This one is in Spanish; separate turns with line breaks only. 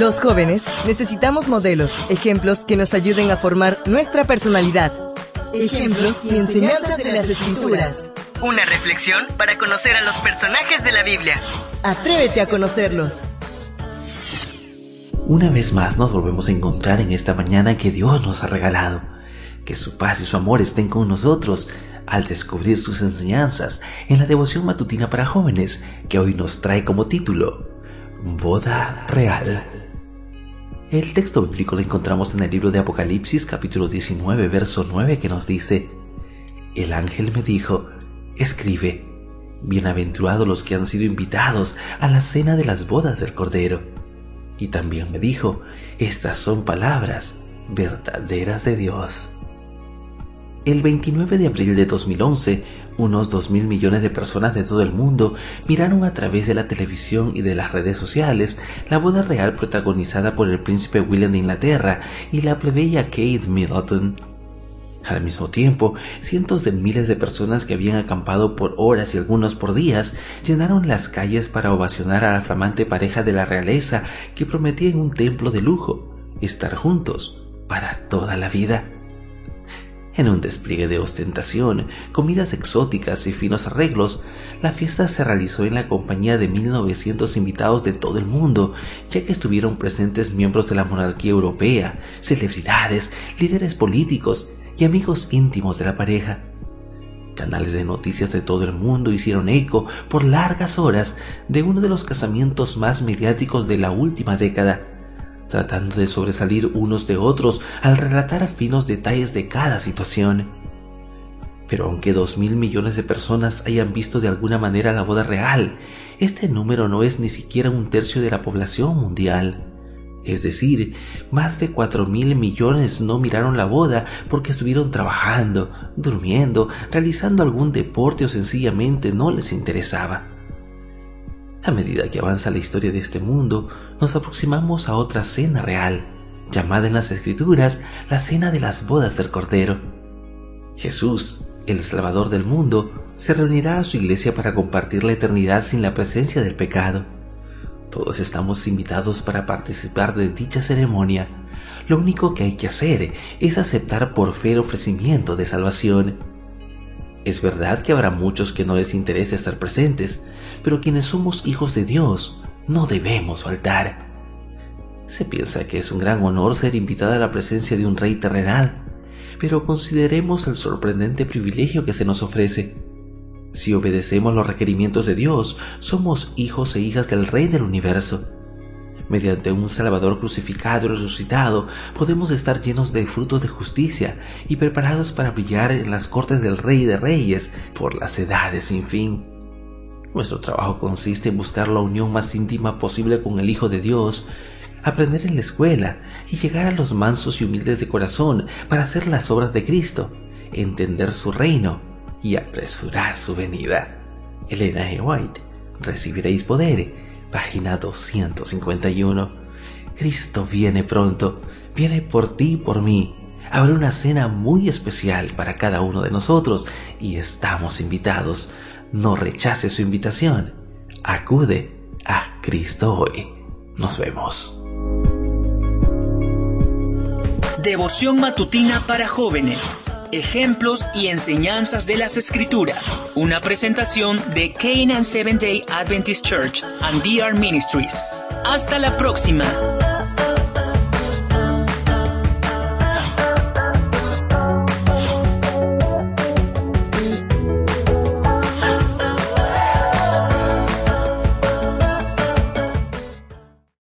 Los jóvenes necesitamos modelos, ejemplos que nos ayuden a formar nuestra personalidad. Ejemplos y enseñanzas de las escrituras.
Una reflexión para conocer a los personajes de la Biblia.
Atrévete a conocerlos.
Una vez más nos volvemos a encontrar en esta mañana que Dios nos ha regalado. Que su paz y su amor estén con nosotros al descubrir sus enseñanzas en la devoción matutina para jóvenes que hoy nos trae como título Boda Real. El texto bíblico lo encontramos en el libro de Apocalipsis capítulo 19 verso 9 que nos dice, El ángel me dijo, escribe, bienaventurados los que han sido invitados a la cena de las bodas del Cordero. Y también me dijo, estas son palabras verdaderas de Dios. El 29 de abril de 2011, unos 2 mil millones de personas de todo el mundo miraron a través de la televisión y de las redes sociales la boda real protagonizada por el príncipe William de Inglaterra y la plebeya Kate Middleton. Al mismo tiempo, cientos de miles de personas que habían acampado por horas y algunos por días llenaron las calles para ovacionar a la flamante pareja de la realeza que prometía en un templo de lujo estar juntos para toda la vida. En un despliegue de ostentación, comidas exóticas y finos arreglos, la fiesta se realizó en la compañía de 1900 invitados de todo el mundo, ya que estuvieron presentes miembros de la monarquía europea, celebridades, líderes políticos y amigos íntimos de la pareja. Canales de noticias de todo el mundo hicieron eco por largas horas de uno de los casamientos más mediáticos de la última década tratando de sobresalir unos de otros al relatar finos detalles de cada situación. Pero aunque dos mil millones de personas hayan visto de alguna manera la boda real, este número no es ni siquiera un tercio de la población mundial. Es decir, más de cuatro mil millones no miraron la boda porque estuvieron trabajando, durmiendo, realizando algún deporte o sencillamente no les interesaba. A medida que avanza la historia de este mundo, nos aproximamos a otra cena real, llamada en las escrituras la cena de las bodas del Cordero. Jesús, el Salvador del mundo, se reunirá a su iglesia para compartir la eternidad sin la presencia del pecado. Todos estamos invitados para participar de dicha ceremonia. Lo único que hay que hacer es aceptar por fe el ofrecimiento de salvación. Es verdad que habrá muchos que no les interese estar presentes, pero quienes somos hijos de Dios no debemos faltar. Se piensa que es un gran honor ser invitada a la presencia de un rey terrenal, pero consideremos el sorprendente privilegio que se nos ofrece. Si obedecemos los requerimientos de Dios, somos hijos e hijas del Rey del universo. Mediante un Salvador crucificado y resucitado, podemos estar llenos de frutos de justicia y preparados para brillar en las cortes del Rey de Reyes por las edades sin fin. Nuestro trabajo consiste en buscar la unión más íntima posible con el Hijo de Dios, aprender en la escuela y llegar a los mansos y humildes de corazón para hacer las obras de Cristo, entender su reino y apresurar su venida. Elena G. White, recibiréis poder página 251. Cristo viene pronto, viene por ti y por mí. Habrá una cena muy especial para cada uno de nosotros y estamos invitados. No rechaces su invitación. Acude a Cristo hoy. Nos vemos.
Devoción matutina para jóvenes. Ejemplos y enseñanzas de las Escrituras. Una presentación de Canaan Seventh Day Adventist Church and DR Ministries. Hasta la próxima.